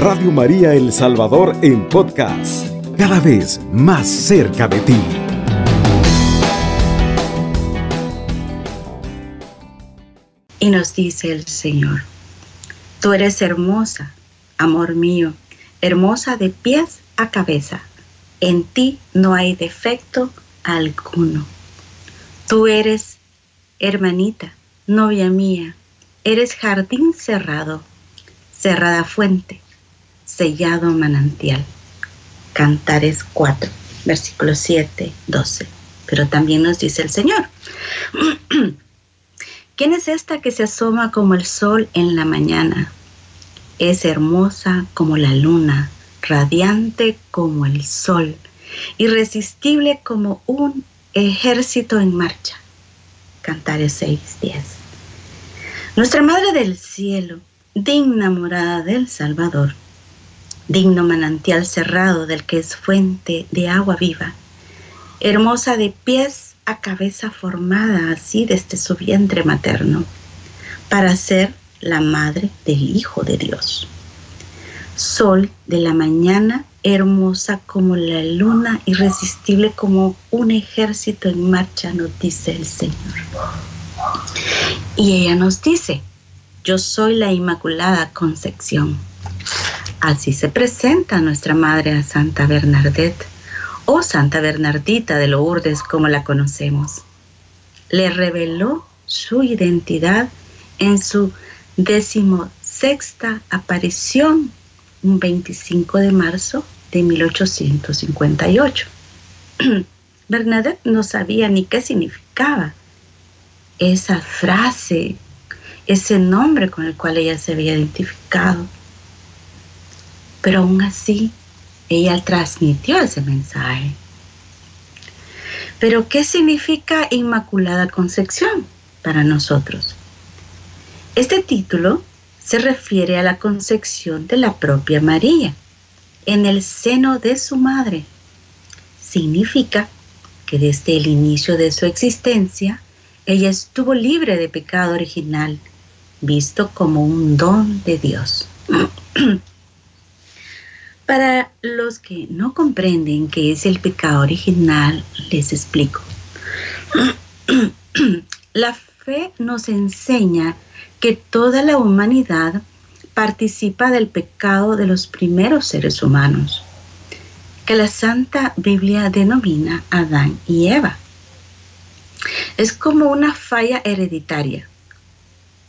Radio María El Salvador en podcast, cada vez más cerca de ti. Y nos dice el Señor, tú eres hermosa, amor mío, hermosa de pies a cabeza, en ti no hay defecto alguno. Tú eres hermanita, novia mía, eres jardín cerrado, cerrada fuente, sellado manantial. Cantares 4, versículo 7, 12. Pero también nos dice el Señor, ¿quién es esta que se asoma como el sol en la mañana? Es hermosa como la luna, radiante como el sol, irresistible como un ejército en marcha. Cantares 6, 10. Nuestra Madre del Cielo, digna morada del Salvador, digno manantial cerrado del que es fuente de agua viva, hermosa de pies a cabeza formada así desde su vientre materno, para ser la madre del Hijo de Dios. Sol de la mañana, hermosa como la luna, irresistible como un ejército en marcha, nos dice el Señor. Y ella nos dice, yo soy la Inmaculada Concepción. Así se presenta nuestra Madre Santa Bernadette o Santa Bernardita de Lourdes como la conocemos. Le reveló su identidad en su decimosexta aparición un 25 de marzo de 1858. Bernadette no sabía ni qué significaba esa frase, ese nombre con el cual ella se había identificado pero aún así ella transmitió ese mensaje. Pero ¿qué significa Inmaculada Concepción para nosotros? Este título se refiere a la concepción de la propia María en el seno de su madre. Significa que desde el inicio de su existencia, ella estuvo libre de pecado original, visto como un don de Dios. Para los que no comprenden qué es el pecado original, les explico. La fe nos enseña que toda la humanidad participa del pecado de los primeros seres humanos, que la Santa Biblia denomina Adán y Eva. Es como una falla hereditaria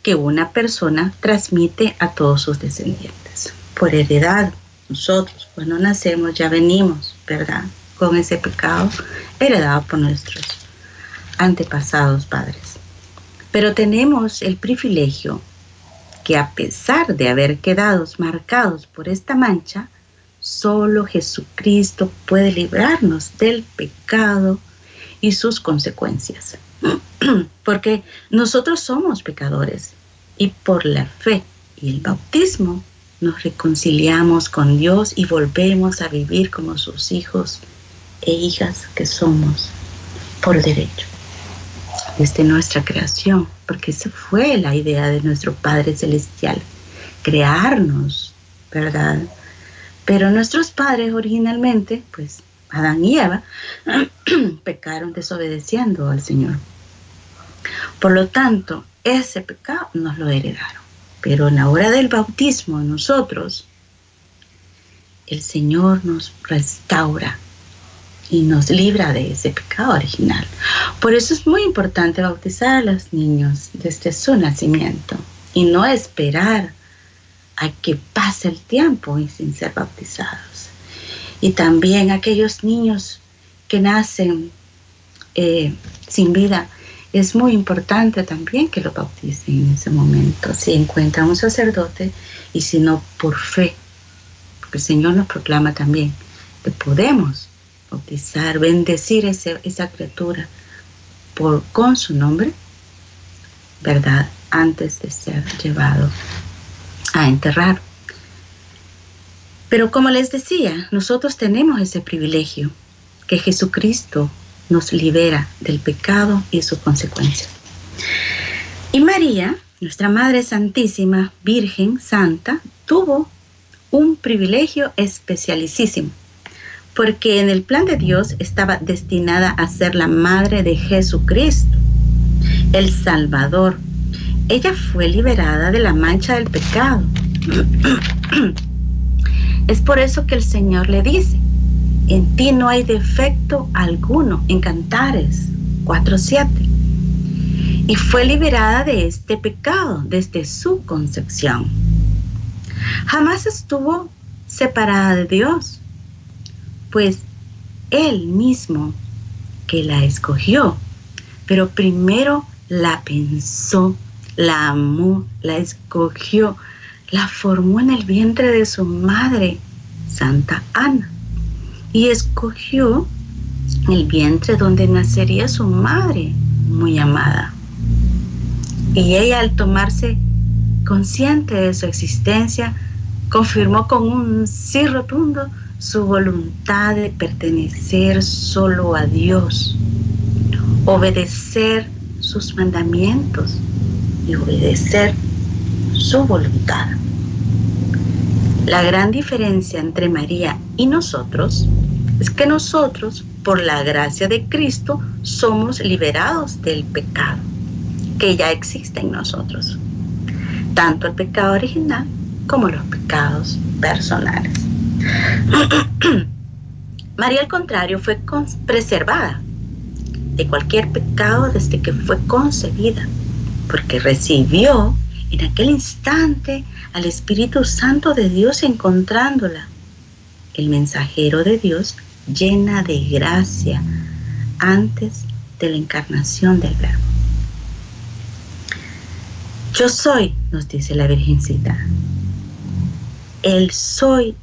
que una persona transmite a todos sus descendientes por heredad nosotros cuando nacemos ya venimos, ¿verdad? Con ese pecado heredado por nuestros antepasados padres. Pero tenemos el privilegio que a pesar de haber quedado marcados por esta mancha, solo Jesucristo puede librarnos del pecado y sus consecuencias. Porque nosotros somos pecadores y por la fe y el bautismo nos reconciliamos con Dios y volvemos a vivir como sus hijos e hijas que somos por derecho desde nuestra creación, porque esa fue la idea de nuestro Padre Celestial, crearnos, ¿verdad? Pero nuestros padres originalmente, pues Adán y Eva, pecaron desobedeciendo al Señor. Por lo tanto, ese pecado nos lo heredaron. Pero en la hora del bautismo nosotros, el Señor nos restaura y nos libra de ese pecado original. Por eso es muy importante bautizar a los niños desde su nacimiento y no esperar a que pase el tiempo y sin ser bautizados. Y también aquellos niños que nacen eh, sin vida, es muy importante también que lo bauticen en ese momento, si encuentran un sacerdote y si no por fe, porque el Señor nos proclama también que podemos bautizar, bendecir esa criatura por, con su nombre, ¿verdad? Antes de ser llevado a enterrar. Pero como les decía, nosotros tenemos ese privilegio que Jesucristo nos libera del pecado y sus consecuencias. Y María, nuestra Madre Santísima, Virgen Santa, tuvo un privilegio especialísimo, porque en el plan de Dios estaba destinada a ser la madre de Jesucristo, el Salvador. Ella fue liberada de la mancha del pecado. es por eso que el Señor le dice, en ti no hay defecto alguno, en Cantares 4.7. Y fue liberada de este pecado desde su concepción. Jamás estuvo separada de Dios, pues Él mismo que la escogió, pero primero la pensó, la amó, la escogió, la formó en el vientre de su madre, Santa Ana, y escogió el vientre donde nacería su madre, muy amada. Y ella al tomarse consciente de su existencia, confirmó con un sí rotundo su voluntad de pertenecer solo a Dios, obedecer sus mandamientos y obedecer su voluntad. La gran diferencia entre María y nosotros es que nosotros, por la gracia de Cristo, somos liberados del pecado que ya existe en nosotros tanto el pecado original como los pecados personales. María al contrario fue preservada de cualquier pecado desde que fue concebida, porque recibió en aquel instante al Espíritu Santo de Dios encontrándola, el mensajero de Dios llena de gracia antes de la encarnación del Verbo. Yo soy, nos dice la Virgencita. El soy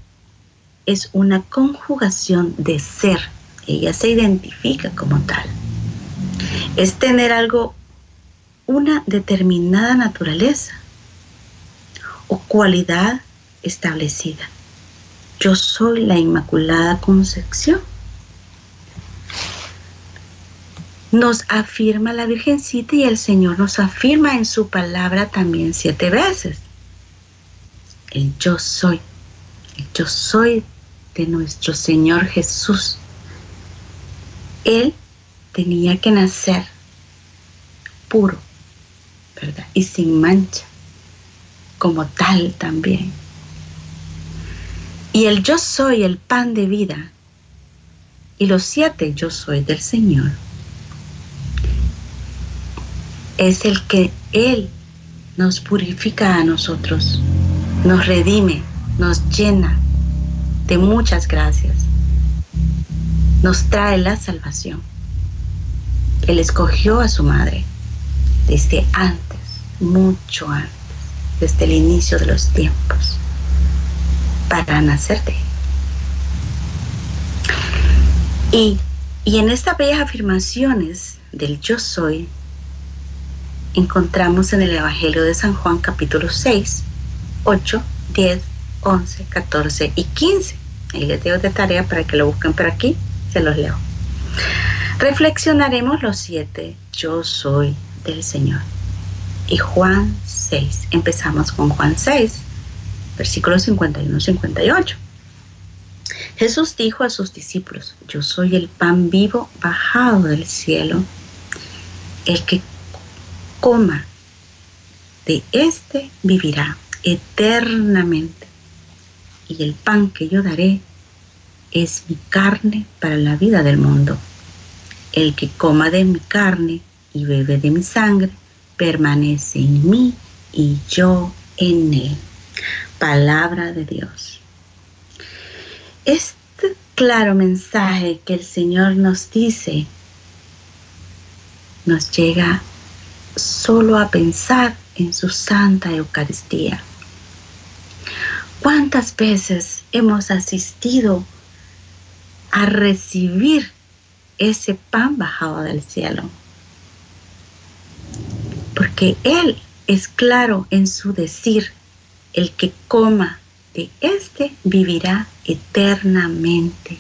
es una conjugación de ser. Ella se identifica como tal. Es tener algo, una determinada naturaleza o cualidad establecida. Yo soy la Inmaculada Concepción nos afirma la Virgencita y el Señor nos afirma en su palabra también siete veces. El yo soy, el yo soy de nuestro Señor Jesús. Él tenía que nacer puro, ¿verdad? Y sin mancha, como tal también. Y el yo soy el pan de vida. Y los siete yo soy del Señor es el que Él nos purifica a nosotros, nos redime, nos llena de muchas gracias, nos trae la salvación. Él escogió a su madre desde antes, mucho antes, desde el inicio de los tiempos, para nacer de Y, y en estas bellas afirmaciones del yo soy, encontramos en el Evangelio de San Juan capítulo 6, 8, 10, 11, 14 y 15. Ahí les dejo de tarea para que lo busquen por aquí, se los leo. Reflexionaremos los siete yo soy del Señor. Y Juan 6, empezamos con Juan 6, versículos 51-58. Jesús dijo a sus discípulos, yo soy el pan vivo bajado del cielo. El que coma de éste vivirá eternamente. Y el pan que yo daré es mi carne para la vida del mundo. El que coma de mi carne y bebe de mi sangre, permanece en mí y yo en él. Palabra de Dios. Este claro mensaje que el Señor nos dice nos llega solo a pensar en su Santa Eucaristía. ¿Cuántas veces hemos asistido a recibir ese pan bajado del cielo? Porque Él es claro en su decir, el que coma de éste vivirá eternamente.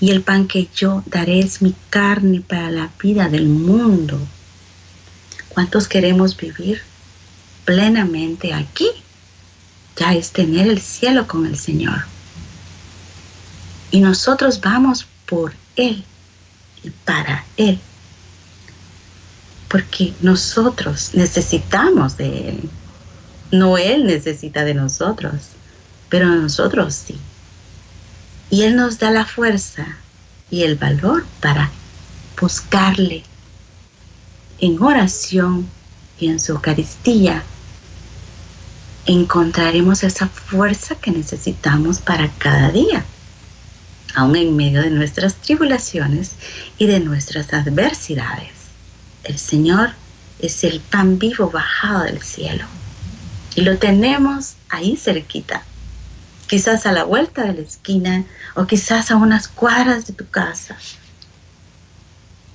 Y el pan que yo daré es mi carne para la vida del mundo. ¿Cuántos queremos vivir plenamente aquí? ya es tener el cielo con el Señor. Y nosotros vamos por Él y para Él. Porque nosotros necesitamos de Él. No Él necesita de nosotros, pero nosotros sí. Y Él nos da la fuerza y el valor para buscarle en oración y en su Eucaristía. Encontraremos esa fuerza que necesitamos para cada día, aún en medio de nuestras tribulaciones y de nuestras adversidades. El Señor es el pan vivo bajado del cielo y lo tenemos ahí cerquita, quizás a la vuelta de la esquina o quizás a unas cuadras de tu casa.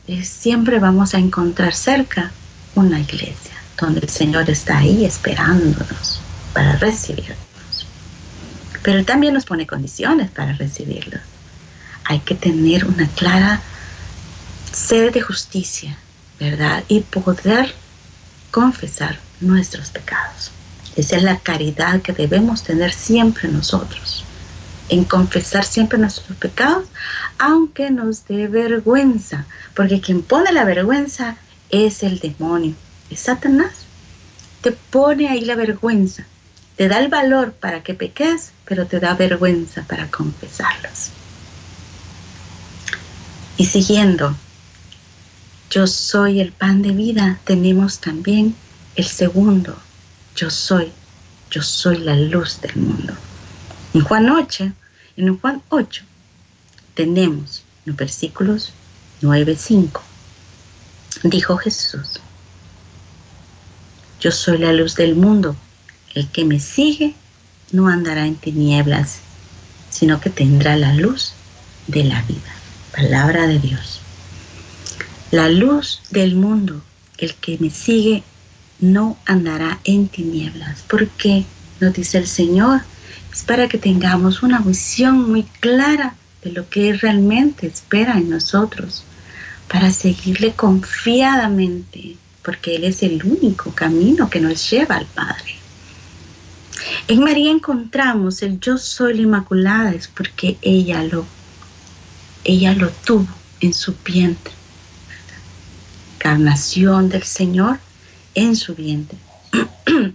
Eh, siempre vamos a encontrar cerca una iglesia donde el Señor está ahí esperándonos para recibirnos. Pero también nos pone condiciones para recibirlos. Hay que tener una clara sed de justicia, ¿verdad? Y poder confesar nuestros pecados. Esa es la caridad que debemos tener siempre nosotros, en confesar siempre nuestros pecados, aunque nos dé vergüenza, porque quien pone la vergüenza es el demonio, es Satanás. Te pone ahí la vergüenza, te da el valor para que peques, pero te da vergüenza para confesarlos. Y siguiendo, yo soy el pan de vida, tenemos también el segundo, yo soy, yo soy la luz del mundo. En Juan 8, en Juan 8 tenemos los versículos 9, 5. Dijo Jesús, yo soy la luz del mundo, el que me sigue no andará en tinieblas, sino que tendrá la luz de la vida. Palabra de Dios. La luz del mundo, el que me sigue no andará en tinieblas. porque Nos dice el Señor. Es para que tengamos una visión muy clara de lo que realmente espera en nosotros, para seguirle confiadamente, porque Él es el único camino que nos lleva al Padre. En María encontramos el yo soy la Inmaculada, es porque ella lo, ella lo tuvo en su vientre. Carnación del Señor en su vientre.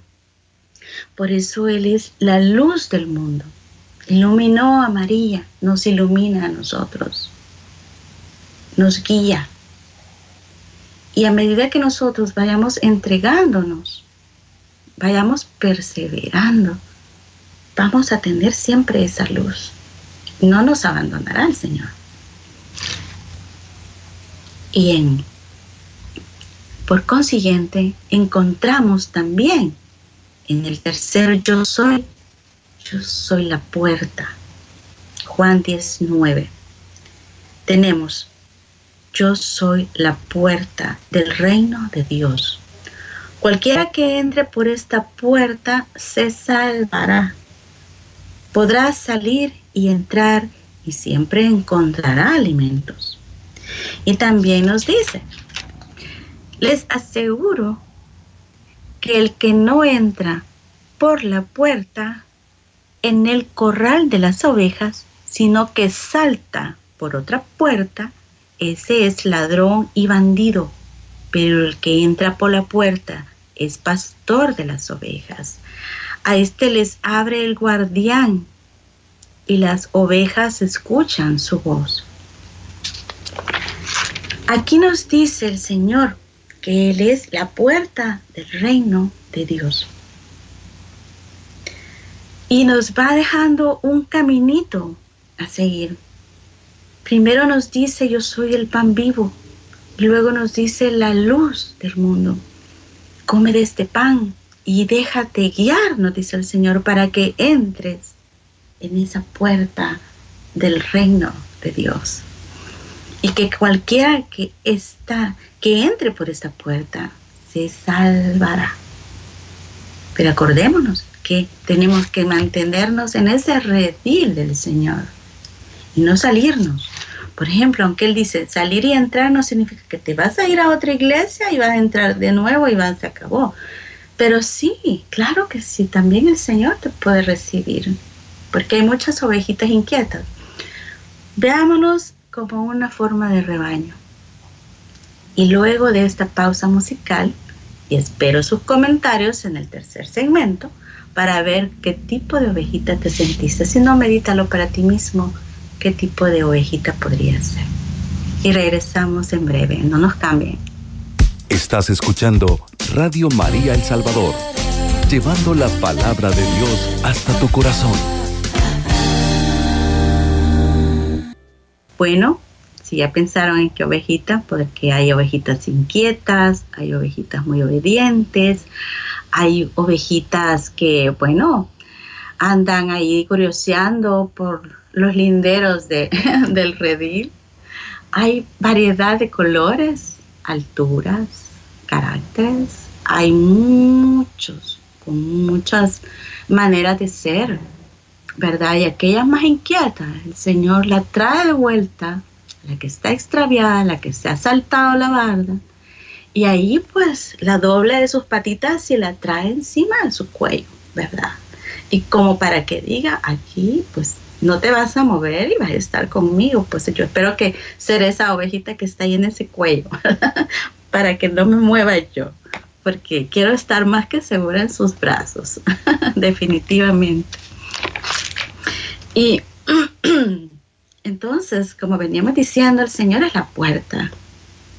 Por eso Él es la luz del mundo. Iluminó a María, nos ilumina a nosotros, nos guía. Y a medida que nosotros vayamos entregándonos, vayamos perseverando, vamos a tener siempre esa luz. No nos abandonará el Señor. Y en por consiguiente, encontramos también en el tercer yo soy, yo soy la puerta. Juan 19. Tenemos, yo soy la puerta del reino de Dios. Cualquiera que entre por esta puerta se salvará. Podrá salir y entrar y siempre encontrará alimentos. Y también nos dice, les aseguro que el que no entra por la puerta en el corral de las ovejas, sino que salta por otra puerta, ese es ladrón y bandido. Pero el que entra por la puerta es pastor de las ovejas. A este les abre el guardián y las ovejas escuchan su voz. Aquí nos dice el Señor que Él es la puerta del reino de Dios. Y nos va dejando un caminito a seguir. Primero nos dice, yo soy el pan vivo. Luego nos dice, la luz del mundo. Come de este pan y déjate guiar, nos dice el Señor, para que entres en esa puerta del reino de Dios y que cualquiera que está, que entre por esta puerta, se salvará. Pero acordémonos que tenemos que mantenernos en ese redil del Señor y no salirnos. Por ejemplo, aunque Él dice salir y entrar no significa que te vas a ir a otra iglesia y vas a entrar de nuevo y vas, se acabó. Pero sí, claro que sí, también el Señor te puede recibir, porque hay muchas ovejitas inquietas. Veámonos como una forma de rebaño. Y luego de esta pausa musical, y espero sus comentarios en el tercer segmento para ver qué tipo de ovejita te sentiste. Si no, medítalo para ti mismo, qué tipo de ovejita podría ser. Y regresamos en breve, no nos cambien. Estás escuchando Radio María El Salvador, llevando la palabra de Dios hasta tu corazón. Bueno, si ya pensaron en qué ovejita, porque hay ovejitas inquietas, hay ovejitas muy obedientes, hay ovejitas que, bueno, andan ahí curioseando por los linderos de, del redil. Hay variedad de colores, alturas, caracteres. Hay muchos, con muchas maneras de ser, ¿verdad? Y aquella más inquieta, el Señor la trae de vuelta la que está extraviada, la que se ha saltado la barda, y ahí pues la doble de sus patitas y la trae encima de su cuello, ¿verdad? Y como para que diga, aquí pues no te vas a mover y vas a estar conmigo, pues yo espero que ser esa ovejita que está ahí en ese cuello, para que no me mueva yo, porque quiero estar más que segura en sus brazos, definitivamente. Y Entonces, como veníamos diciendo, el Señor es la puerta.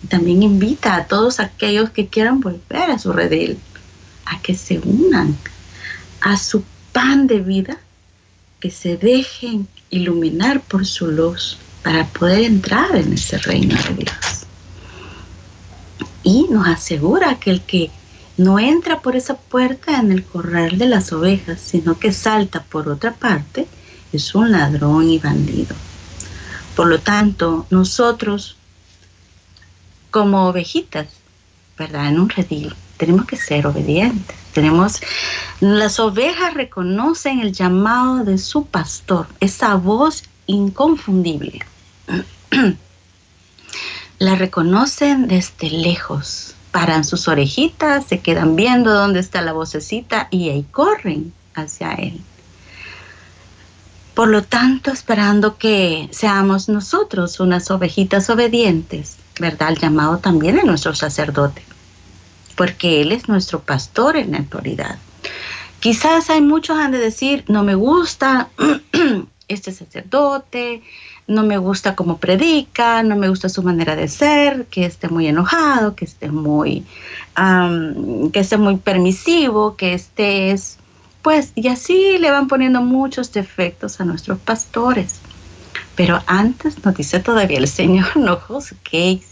También invita a todos aquellos que quieran volver a su redil a que se unan a su pan de vida, que se dejen iluminar por su luz para poder entrar en ese reino de Dios. Y nos asegura que el que no entra por esa puerta en el corral de las ovejas, sino que salta por otra parte, es un ladrón y bandido. Por lo tanto, nosotros como ovejitas, ¿verdad? En un redil, tenemos que ser obedientes. Tenemos, las ovejas reconocen el llamado de su pastor, esa voz inconfundible. La reconocen desde lejos, paran sus orejitas, se quedan viendo dónde está la vocecita y ahí corren hacia él. Por lo tanto, esperando que seamos nosotros unas ovejitas obedientes, ¿verdad? El llamado también de nuestro sacerdote, porque Él es nuestro pastor en la autoridad. Quizás hay muchos han de decir, no me gusta este sacerdote, no me gusta cómo predica, no me gusta su manera de ser, que esté muy enojado, que esté muy, que esté muy permisivo, que esté es pues, y así le van poniendo muchos defectos a nuestros pastores. Pero antes nos dice todavía el Señor, no juzguéis,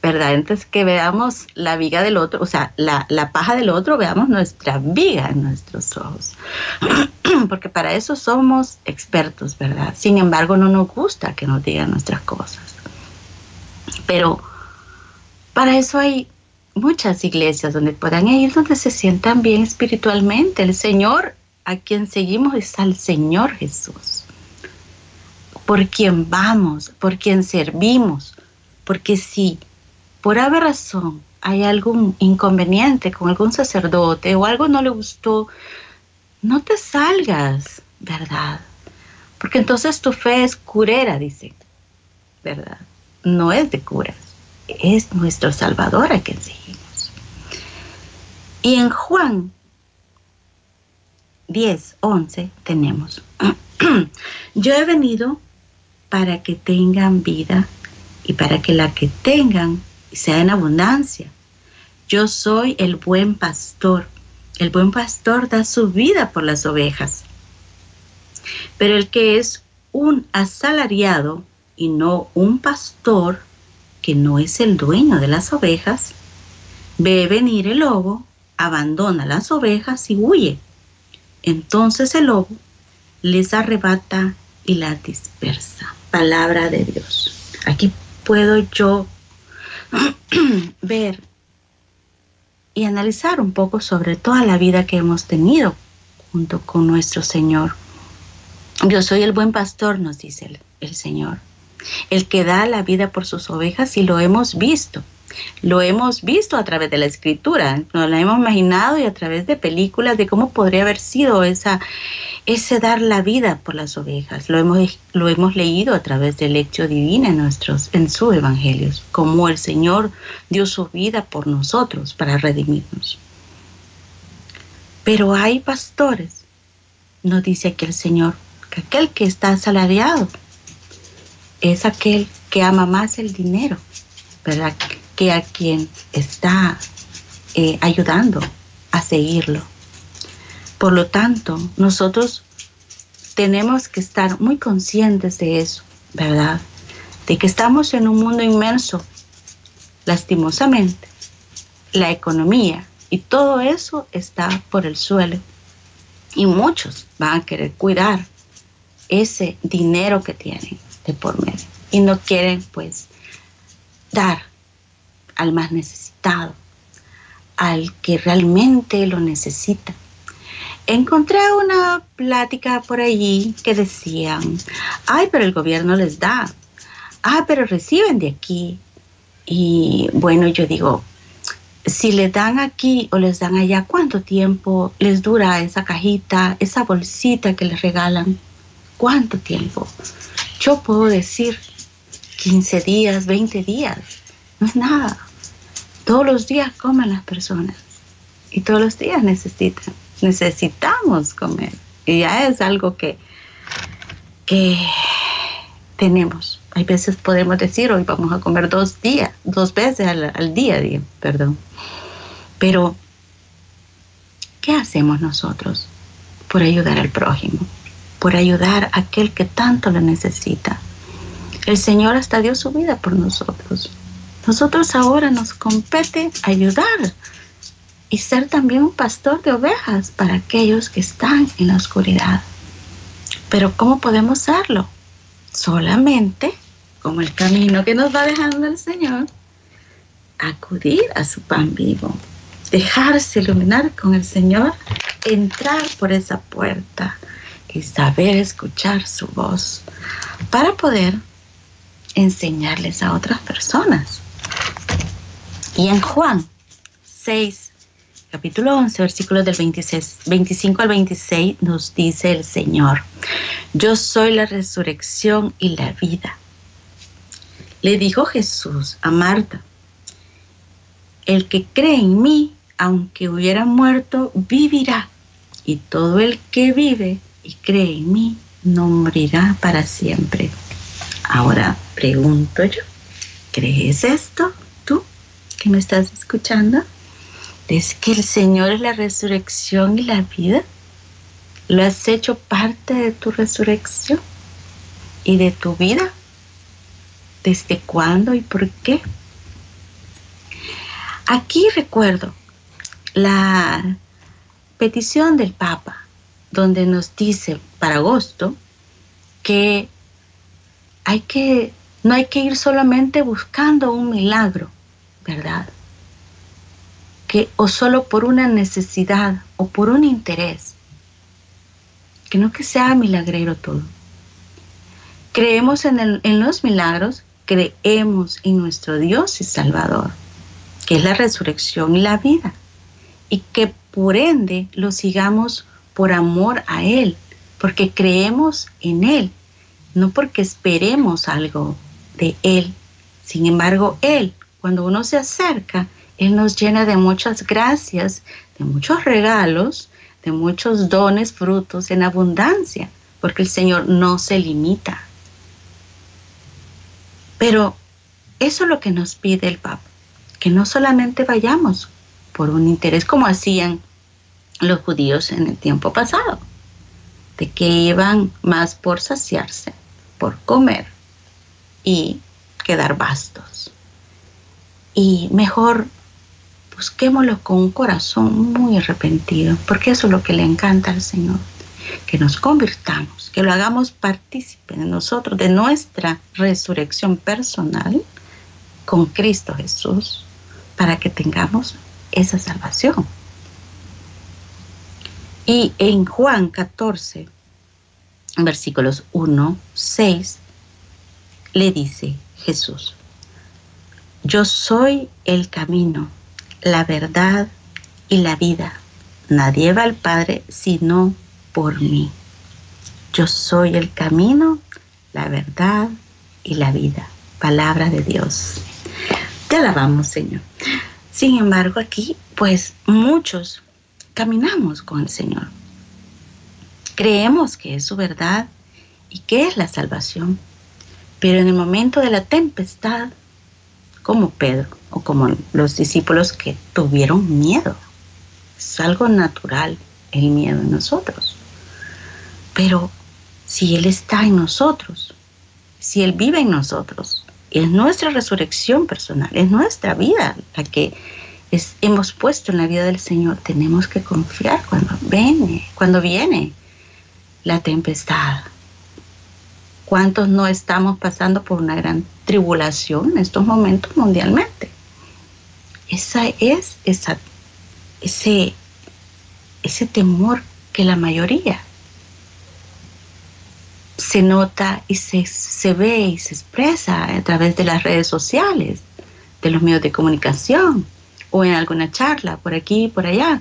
¿verdad? Antes que veamos la viga del otro, o sea, la, la paja del otro, veamos nuestra viga en nuestros ojos. Porque para eso somos expertos, ¿verdad? Sin embargo, no nos gusta que nos digan nuestras cosas. Pero para eso hay muchas iglesias donde puedan ir, donde se sientan bien espiritualmente. El Señor a quien seguimos es al Señor Jesús, por quien vamos, por quien servimos, porque si por haber razón hay algún inconveniente con algún sacerdote o algo no le gustó, no te salgas, ¿verdad? Porque entonces tu fe es curera, dice, ¿verdad? No es de curas es nuestro Salvador a quien seguimos. Y en Juan 10, 11 tenemos, yo he venido para que tengan vida y para que la que tengan sea en abundancia. Yo soy el buen pastor. El buen pastor da su vida por las ovejas. Pero el que es un asalariado y no un pastor, que no es el dueño de las ovejas, ve venir el lobo, abandona las ovejas y huye. Entonces el lobo les arrebata y las dispersa. Palabra de Dios. Aquí puedo yo ver y analizar un poco sobre toda la vida que hemos tenido junto con nuestro Señor. Yo soy el buen pastor, nos dice el, el Señor el que da la vida por sus ovejas y lo hemos visto. Lo hemos visto a través de la escritura, nos la hemos imaginado y a través de películas de cómo podría haber sido esa, ese dar la vida por las ovejas. Lo hemos, lo hemos leído a través del lectio divina en, nuestros, en sus evangelios, cómo el Señor dio su vida por nosotros para redimirnos. Pero hay pastores, nos dice aquí el Señor, que aquel que está asalariado es aquel que ama más el dinero, ¿verdad? Que a quien está eh, ayudando a seguirlo. Por lo tanto, nosotros tenemos que estar muy conscientes de eso, ¿verdad? De que estamos en un mundo inmenso, lastimosamente. La economía y todo eso está por el suelo. Y muchos van a querer cuidar ese dinero que tienen de por medio. Y no quieren pues dar al más necesitado, al que realmente lo necesita. Encontré una plática por allí que decían, ay, pero el gobierno les da, ay, pero reciben de aquí. Y bueno, yo digo, si les dan aquí o les dan allá, ¿cuánto tiempo les dura esa cajita, esa bolsita que les regalan? ¿Cuánto tiempo? Yo puedo decir 15 días, 20 días, no es nada. Todos los días comen las personas y todos los días necesitan, necesitamos comer. Y ya es algo que, que tenemos. Hay veces podemos decir, hoy vamos a comer dos días, dos veces al, al día, perdón. Pero, ¿qué hacemos nosotros por ayudar al prójimo? Por ayudar a aquel que tanto lo necesita. El Señor hasta dio su vida por nosotros. Nosotros ahora nos compete ayudar y ser también un pastor de ovejas para aquellos que están en la oscuridad. Pero ¿cómo podemos hacerlo? Solamente como el camino que nos va dejando el Señor, acudir a su pan vivo, dejarse iluminar con el Señor, entrar por esa puerta y saber escuchar su voz para poder enseñarles a otras personas. Y en Juan 6, capítulo 11, versículos del 26, 25 al 26, nos dice el Señor, yo soy la resurrección y la vida. Le dijo Jesús a Marta, el que cree en mí, aunque hubiera muerto, vivirá. Y todo el que vive y cree en mí, no morirá para siempre. Ahora pregunto yo, ¿crees esto tú que me estás escuchando? ¿Es que el Señor es la resurrección y la vida? ¿Lo has hecho parte de tu resurrección y de tu vida? ¿Desde cuándo y por qué? Aquí recuerdo la petición del Papa, donde nos dice para agosto que hay que, no hay que ir solamente buscando un milagro, ¿verdad? Que, o solo por una necesidad o por un interés. Que no que sea milagrero todo. Creemos en, en los milagros, creemos en nuestro Dios y Salvador, que es la resurrección y la vida. Y que por ende lo sigamos por amor a Él, porque creemos en Él no porque esperemos algo de Él. Sin embargo, Él, cuando uno se acerca, Él nos llena de muchas gracias, de muchos regalos, de muchos dones, frutos en abundancia, porque el Señor no se limita. Pero eso es lo que nos pide el Papa, que no solamente vayamos por un interés como hacían los judíos en el tiempo pasado, de que iban más por saciarse, por comer y quedar bastos. Y mejor busquémoslo con un corazón muy arrepentido, porque eso es lo que le encanta al Señor, que nos convirtamos, que lo hagamos partícipe de nosotros, de nuestra resurrección personal con Cristo Jesús, para que tengamos esa salvación. Y en Juan 14, versículos 1, 6, le dice Jesús, yo soy el camino, la verdad y la vida. Nadie va al Padre sino por mí. Yo soy el camino, la verdad y la vida. Palabra de Dios. Te alabamos, Señor. Sin embargo, aquí, pues muchos caminamos con el Señor. Creemos que es su verdad y que es la salvación. Pero en el momento de la tempestad, como Pedro o como los discípulos que tuvieron miedo, es algo natural el miedo en nosotros. Pero si Él está en nosotros, si Él vive en nosotros, es nuestra resurrección personal, es nuestra vida la que hemos puesto en la vida del Señor. Tenemos que confiar cuando viene, cuando viene la tempestad. ¿Cuántos no estamos pasando por una gran tribulación en estos momentos mundialmente? Esa es esa, ese, ese temor que la mayoría se nota y se, se ve y se expresa a través de las redes sociales, de los medios de comunicación o en alguna charla por aquí y por allá.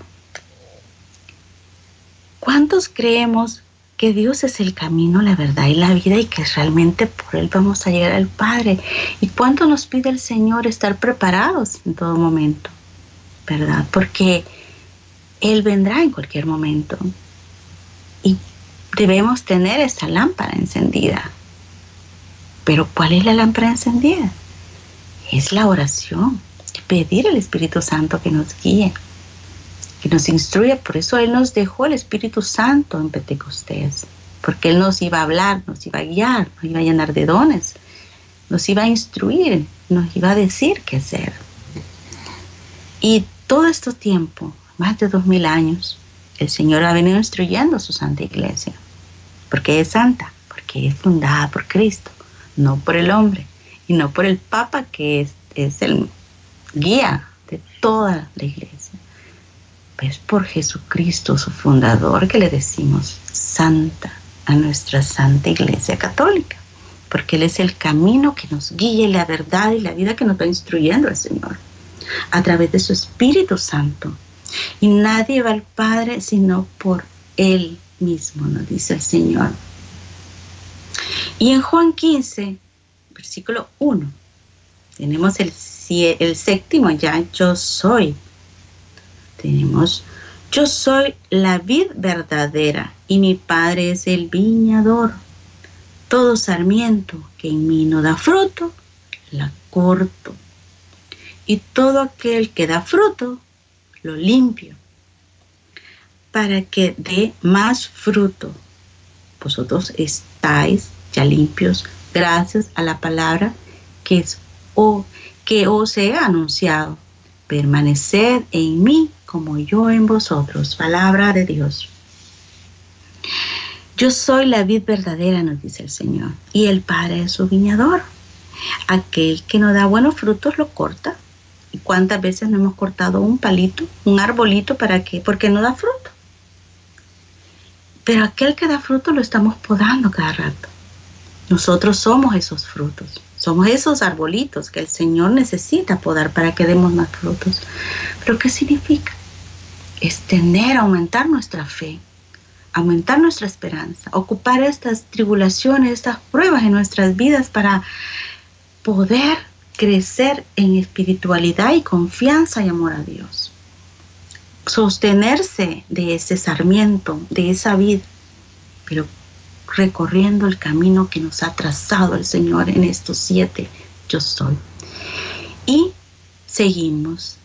¿Cuántos creemos que Dios es el camino, la verdad y la vida y que realmente por Él vamos a llegar al Padre. ¿Y cuánto nos pide el Señor estar preparados en todo momento? ¿Verdad? Porque Él vendrá en cualquier momento. Y debemos tener esa lámpara encendida. Pero ¿cuál es la lámpara encendida? Es la oración. Pedir al Espíritu Santo que nos guíe que nos instruya. Por eso Él nos dejó el Espíritu Santo en Pentecostés, porque Él nos iba a hablar, nos iba a guiar, nos iba a llenar de dones, nos iba a instruir, nos iba a decir qué hacer. Y todo este tiempo, más de dos mil años, el Señor ha venido instruyendo a su Santa Iglesia, porque es santa, porque es fundada por Cristo, no por el hombre, y no por el Papa que es, es el guía de toda la iglesia es por Jesucristo, su fundador, que le decimos santa a nuestra Santa Iglesia Católica, porque Él es el camino que nos guía la verdad y la vida que nos va instruyendo el Señor a través de su Espíritu Santo. Y nadie va al Padre sino por Él mismo, nos dice el Señor. Y en Juan 15, versículo 1, tenemos el, el séptimo ya, yo soy tenemos, yo soy la vid verdadera y mi padre es el viñador. Todo sarmiento que en mí no da fruto, la corto. Y todo aquel que da fruto, lo limpio, para que dé más fruto. Vosotros estáis ya limpios gracias a la palabra que, es, o, que os he anunciado. Permaneced en mí como yo en vosotros. Palabra de Dios. Yo soy la vid verdadera, nos dice el Señor, y el Padre es su viñador. Aquel que no da buenos frutos lo corta. ¿Y cuántas veces no hemos cortado un palito, un arbolito para qué? Porque no da fruto. Pero aquel que da fruto lo estamos podando cada rato. Nosotros somos esos frutos. Somos esos arbolitos que el Señor necesita podar para que demos más frutos. Pero ¿qué significa? Es tener, aumentar nuestra fe, aumentar nuestra esperanza, ocupar estas tribulaciones, estas pruebas en nuestras vidas para poder crecer en espiritualidad y confianza y amor a Dios. Sostenerse de ese sarmiento, de esa vida, pero recorriendo el camino que nos ha trazado el Señor en estos siete yo soy. Y seguimos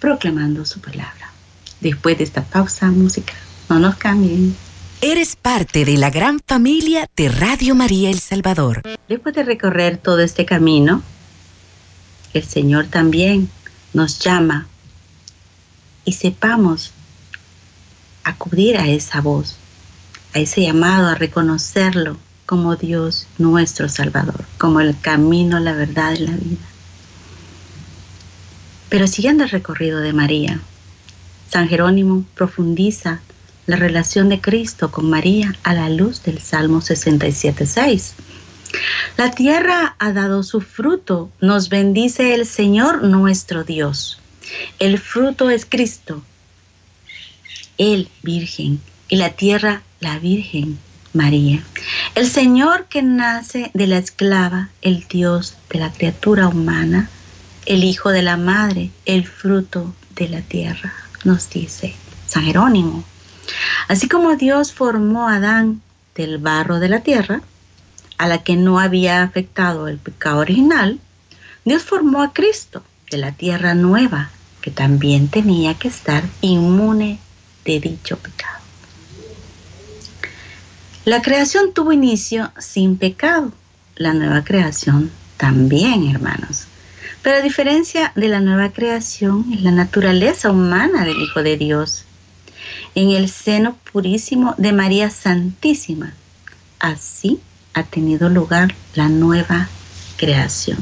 proclamando su palabra. Después de esta pausa música, no nos cambien. Eres parte de la gran familia de Radio María El Salvador. Después de recorrer todo este camino, el Señor también nos llama y sepamos acudir a esa voz ese llamado a reconocerlo como Dios nuestro Salvador, como el camino, la verdad y la vida. Pero siguiendo el recorrido de María, San Jerónimo profundiza la relación de Cristo con María a la luz del Salmo 67.6. La tierra ha dado su fruto, nos bendice el Señor nuestro Dios. El fruto es Cristo, el Virgen, y la tierra la Virgen María. El Señor que nace de la esclava, el Dios de la criatura humana, el Hijo de la Madre, el fruto de la tierra, nos dice San Jerónimo. Así como Dios formó a Adán del barro de la tierra, a la que no había afectado el pecado original, Dios formó a Cristo de la tierra nueva, que también tenía que estar inmune de dicho pecado. La creación tuvo inicio sin pecado, la nueva creación también, hermanos. Pero a diferencia de la nueva creación, es la naturaleza humana del Hijo de Dios, en el seno purísimo de María Santísima. Así ha tenido lugar la nueva creación.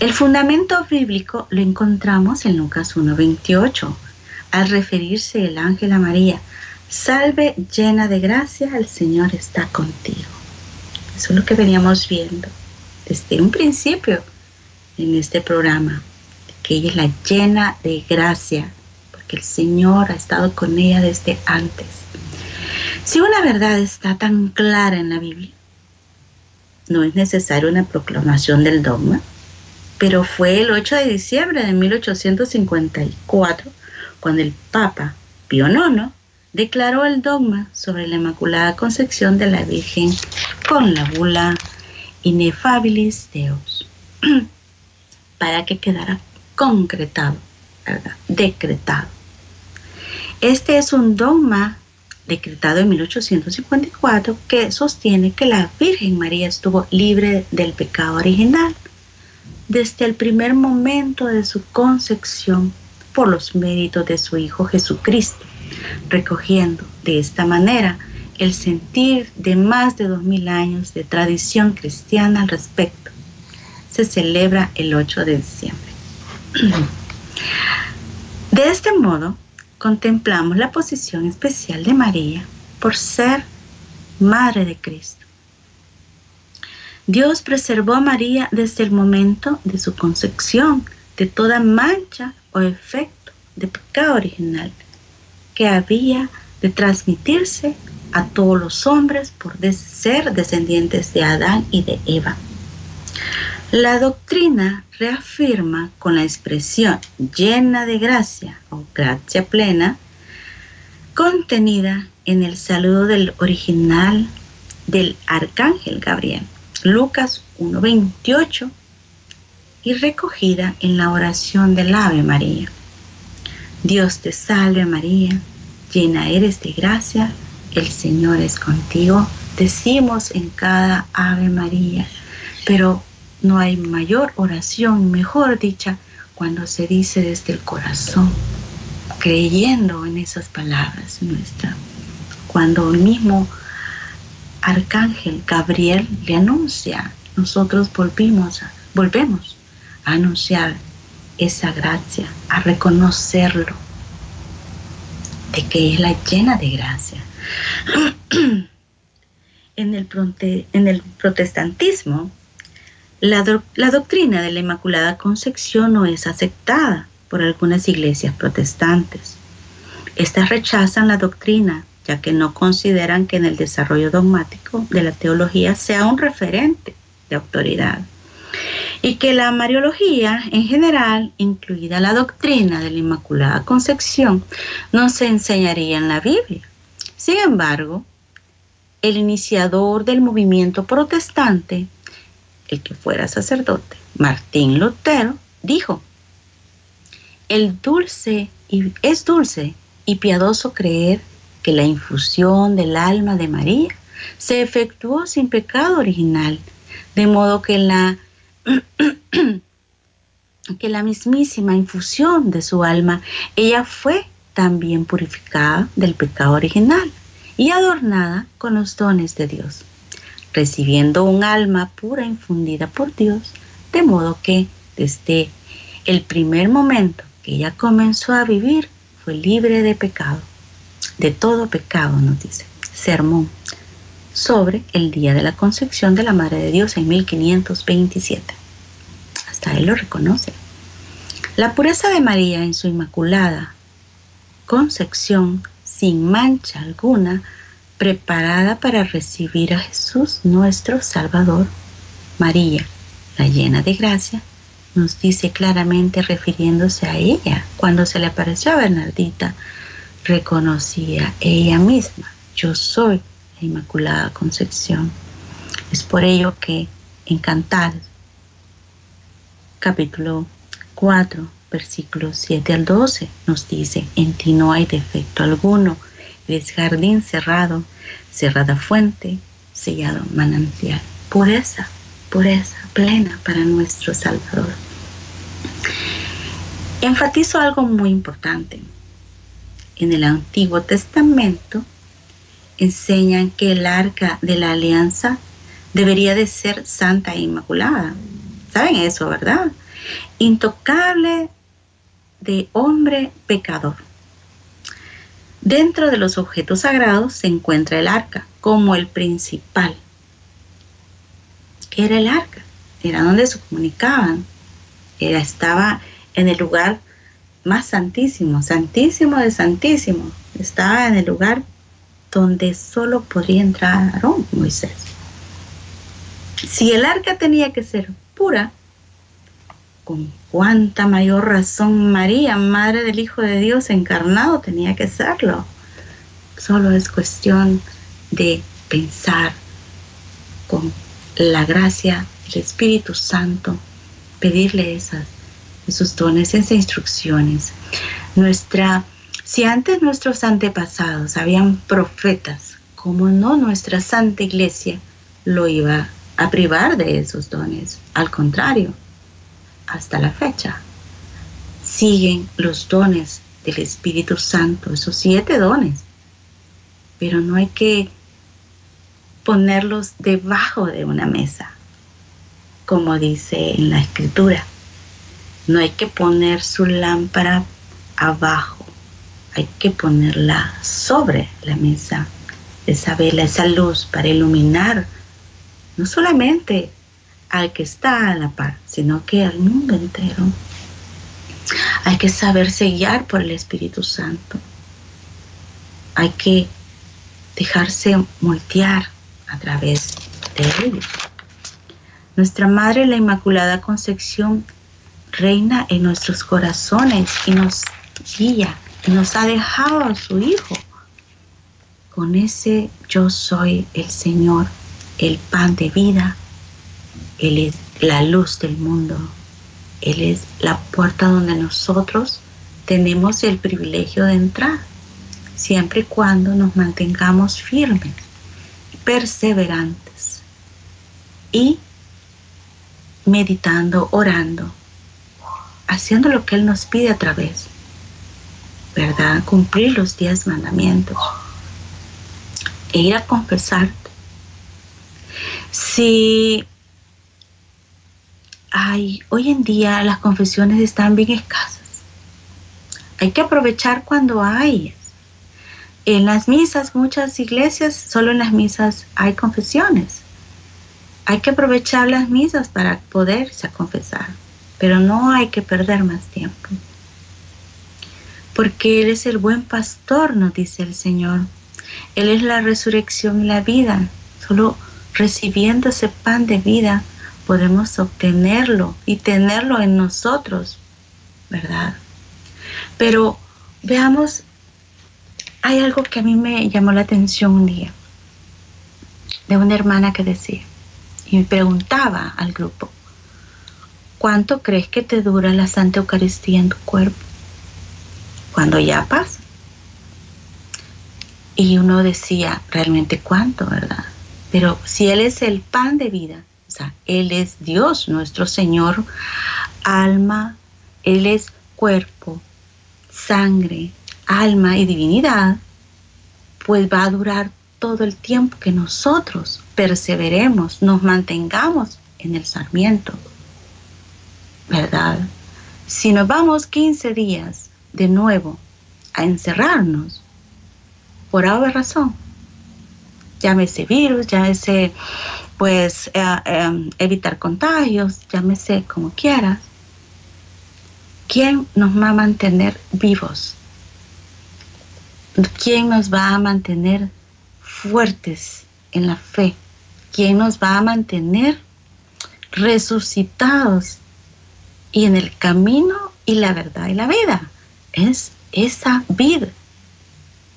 El fundamento bíblico lo encontramos en Lucas 1.28, al referirse el ángel a María, salve llena de gracia, el Señor está contigo. Eso es lo que veníamos viendo desde un principio en este programa, que ella es la llena de gracia, porque el Señor ha estado con ella desde antes. Si una verdad está tan clara en la Biblia, no es necesaria una proclamación del dogma, pero fue el 8 de diciembre de 1854 cuando el Papa Pío IX declaró el dogma sobre la Inmaculada Concepción de la Virgen con la bula Inefabilis Deus. para que quedara concretado, decretado. Este es un dogma decretado en 1854 que sostiene que la Virgen María estuvo libre del pecado original desde el primer momento de su concepción por los méritos de su Hijo Jesucristo, recogiendo de esta manera el sentir de más de dos mil años de tradición cristiana al respecto se celebra el 8 de diciembre. De este modo, contemplamos la posición especial de María por ser Madre de Cristo. Dios preservó a María desde el momento de su concepción de toda mancha o efecto de pecado original que había de transmitirse a todos los hombres por ser descendientes de Adán y de Eva. La doctrina reafirma con la expresión llena de gracia o gracia plena contenida en el saludo del original del arcángel Gabriel, Lucas 1.28, y recogida en la oración del Ave María. Dios te salve María, llena eres de gracia, el Señor es contigo, decimos en cada Ave María, pero no hay mayor oración, mejor dicha, cuando se dice desde el corazón, creyendo en esas palabras nuestras. Cuando el mismo arcángel Gabriel le anuncia, nosotros volvimos, volvemos a anunciar esa gracia, a reconocerlo, de que es la llena de gracia. en, el, en el protestantismo, la, doctrina de la Inmaculada Concepción no es aceptada por algunas iglesias protestantes. Estas rechazan la doctrina ya que no consideran que en el desarrollo dogmático de la teología sea un referente de autoridad y que la Mariología en general, incluida la doctrina de la Inmaculada Concepción, no se enseñaría en la Biblia. Sin embargo, el iniciador del movimiento protestante el que fuera sacerdote, Martín Lutero, dijo, el dulce y es dulce y piadoso creer que la infusión del alma de María se efectuó sin pecado original, de modo que la que la mismísima infusión de su alma, ella fue también purificada del pecado original y adornada con los dones de Dios recibiendo un alma pura infundida por Dios, de modo que desde el primer momento que ella comenzó a vivir fue libre de pecado, de todo pecado, nos dice. Sermón sobre el día de la concepción de la Madre de Dios en 1527. Hasta él lo reconoce. La pureza de María en su inmaculada concepción, sin mancha alguna, preparada para recibir a Jesús nuestro Salvador. María, la llena de gracia, nos dice claramente refiriéndose a ella, cuando se le apareció a Bernardita, reconocía ella misma, yo soy la Inmaculada Concepción. Es por ello que en Cantar, capítulo 4, versículos 7 al 12, nos dice, en ti no hay defecto alguno, eres jardín cerrado, cerrada fuente, sellado manantial, pureza, pureza plena para nuestro Salvador. Enfatizo algo muy importante. En el Antiguo Testamento enseñan que el arca de la alianza debería de ser santa e inmaculada. ¿Saben eso, verdad? Intocable de hombre pecador. Dentro de los objetos sagrados se encuentra el arca como el principal. ¿Qué era el arca? Era donde se comunicaban. Era, estaba en el lugar más santísimo, santísimo de santísimo. Estaba en el lugar donde solo podría entrar Aarón, Moisés. Si el arca tenía que ser pura, con cuánta mayor razón María, Madre del Hijo de Dios encarnado, tenía que serlo. Solo es cuestión de pensar con la gracia del Espíritu Santo, pedirle esas, esos dones, esas instrucciones. Nuestra, si antes nuestros antepasados habían profetas, como no nuestra Santa Iglesia lo iba a privar de esos dones? Al contrario, hasta la fecha. Siguen los dones del Espíritu Santo, esos siete dones. Pero no hay que ponerlos debajo de una mesa, como dice en la escritura. No hay que poner su lámpara abajo, hay que ponerla sobre la mesa, esa vela, esa luz para iluminar no solamente al que está a la par, sino que al mundo entero. Hay que saberse guiar por el Espíritu Santo. Hay que dejarse moldear a través de él. Nuestra Madre, la Inmaculada Concepción, reina en nuestros corazones y nos guía nos ha dejado a su Hijo con ese yo soy el Señor, el pan de vida, él es la luz del mundo. Él es la puerta donde nosotros tenemos el privilegio de entrar, siempre y cuando nos mantengamos firmes, perseverantes y meditando, orando, haciendo lo que Él nos pide a través, ¿verdad? Cumplir los diez mandamientos e ir a confesarte. Si hoy en día las confesiones están bien escasas. Hay que aprovechar cuando hay. En las misas, muchas iglesias, solo en las misas hay confesiones. Hay que aprovechar las misas para poderse confesar, pero no hay que perder más tiempo. Porque Él es el buen pastor, nos dice el Señor. Él es la resurrección y la vida. Solo recibiendo ese pan de vida podemos obtenerlo y tenerlo en nosotros, ¿verdad? Pero veamos, hay algo que a mí me llamó la atención un día, de una hermana que decía, y me preguntaba al grupo, ¿cuánto crees que te dura la Santa Eucaristía en tu cuerpo? Cuando ya pasa. Y uno decía, realmente cuánto, ¿verdad? Pero si Él es el pan de vida, él es Dios, nuestro Señor, alma, Él es cuerpo, sangre, alma y divinidad, pues va a durar todo el tiempo que nosotros perseveremos, nos mantengamos en el sarmiento. ¿Verdad? Si nos vamos 15 días de nuevo a encerrarnos, por alguna razón, llámese virus, llámese pues eh, eh, evitar contagios, llámese como quieras. ¿Quién nos va a mantener vivos? ¿Quién nos va a mantener fuertes en la fe? ¿Quién nos va a mantener resucitados y en el camino y la verdad y la vida? Es esa vida,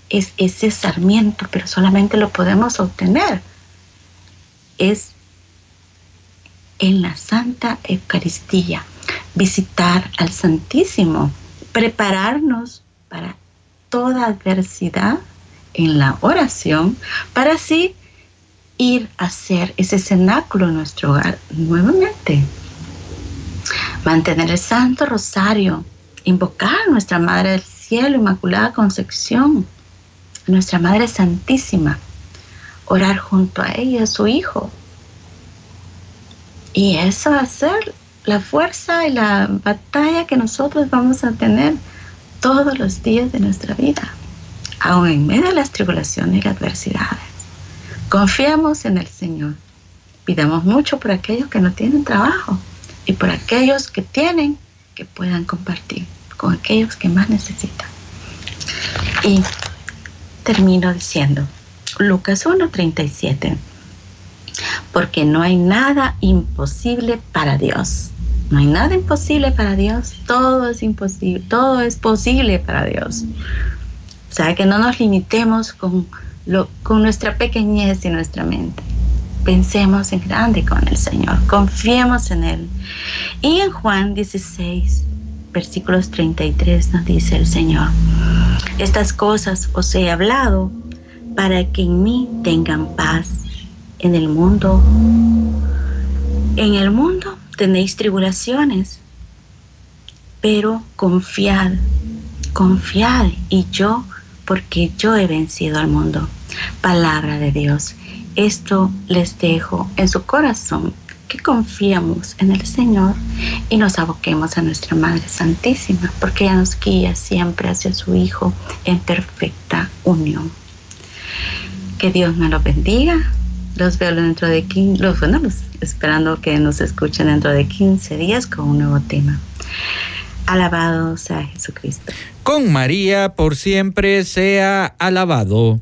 es ese sarmiento, pero solamente lo podemos obtener. Es en la Santa Eucaristía, visitar al Santísimo, prepararnos para toda adversidad en la oración, para así ir a hacer ese cenáculo en nuestro hogar nuevamente. Mantener el Santo Rosario, invocar a nuestra Madre del Cielo, Inmaculada Concepción, nuestra Madre Santísima, orar junto a ella, a su Hijo. Y eso va a ser la fuerza y la batalla que nosotros vamos a tener todos los días de nuestra vida, aun en medio de las tribulaciones y adversidades. Confiamos en el Señor. Pidamos mucho por aquellos que no tienen trabajo y por aquellos que tienen que puedan compartir con aquellos que más necesitan. Y termino diciendo, Lucas 1:37, porque no hay nada imposible para Dios. No hay nada imposible para Dios, todo es imposible, todo es posible para Dios. O sea, que no nos limitemos con, lo, con nuestra pequeñez y nuestra mente. Pensemos en grande con el Señor, confiemos en Él. Y en Juan 16, versículos 33 nos dice el Señor, estas cosas os he hablado para que en mí tengan paz. En el mundo, en el mundo tenéis tribulaciones, pero confiad, confiad y yo, porque yo he vencido al mundo. Palabra de Dios. Esto les dejo en su corazón, que confiamos en el Señor y nos aboquemos a nuestra Madre Santísima, porque ella nos guía siempre hacia su Hijo en perfecta unión. Que Dios me lo bendiga. Los veo dentro de 15, los, bueno, esperando que nos escuchen dentro de 15 días con un nuevo tema. Alabado sea Jesucristo. Con María por siempre sea alabado.